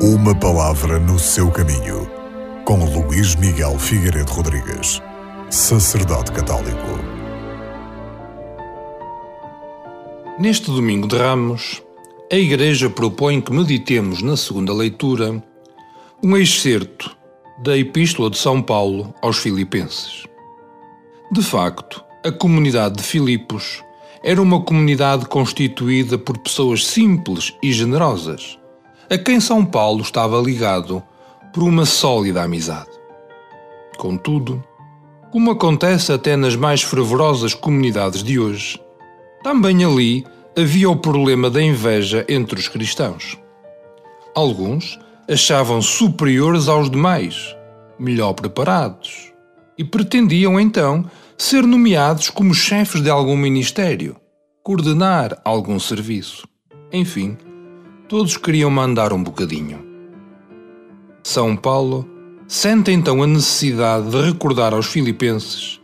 Uma palavra no seu caminho, com Luís Miguel Figueiredo Rodrigues, sacerdote católico. Neste domingo de Ramos, a Igreja propõe que meditemos na segunda leitura um excerto da Epístola de São Paulo aos Filipenses. De facto, a comunidade de Filipos era uma comunidade constituída por pessoas simples e generosas, a quem São Paulo estava ligado por uma sólida amizade. Contudo, como acontece até nas mais fervorosas comunidades de hoje, também ali havia o problema da inveja entre os cristãos. Alguns achavam superiores aos demais, melhor preparados, e pretendiam então ser nomeados como chefes de algum ministério, coordenar algum serviço. Enfim, todos queriam mandar um bocadinho. São Paulo sente então a necessidade de recordar aos filipenses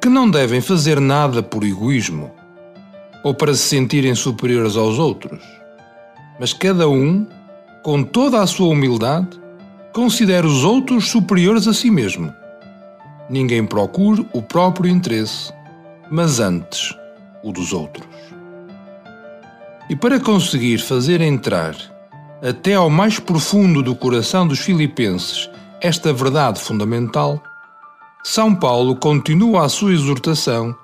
que não devem fazer nada por egoísmo ou para se sentirem superiores aos outros, mas cada um, com toda a sua humildade, considera os outros superiores a si mesmo ninguém procure o próprio interesse, mas antes o dos outros. E para conseguir fazer entrar até ao mais profundo do coração dos filipenses esta verdade fundamental, São Paulo continua a sua exortação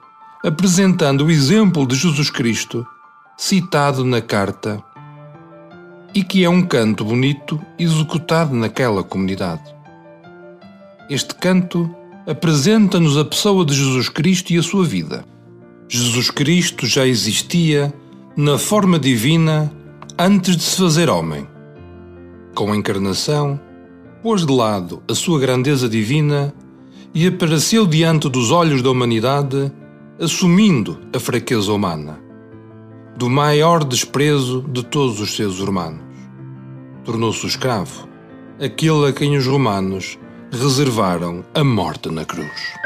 apresentando o exemplo de Jesus Cristo, citado na carta, e que é um canto bonito executado naquela comunidade. Este canto apresenta-nos a pessoa de Jesus Cristo e a sua vida. Jesus Cristo já existia na forma divina antes de se fazer homem. Com a encarnação, pôs de lado a sua grandeza divina e apareceu diante dos olhos da humanidade, assumindo a fraqueza humana, do maior desprezo de todos os seres humanos. Tornou-se o escravo, aquele a quem os romanos reservaram a morte na cruz.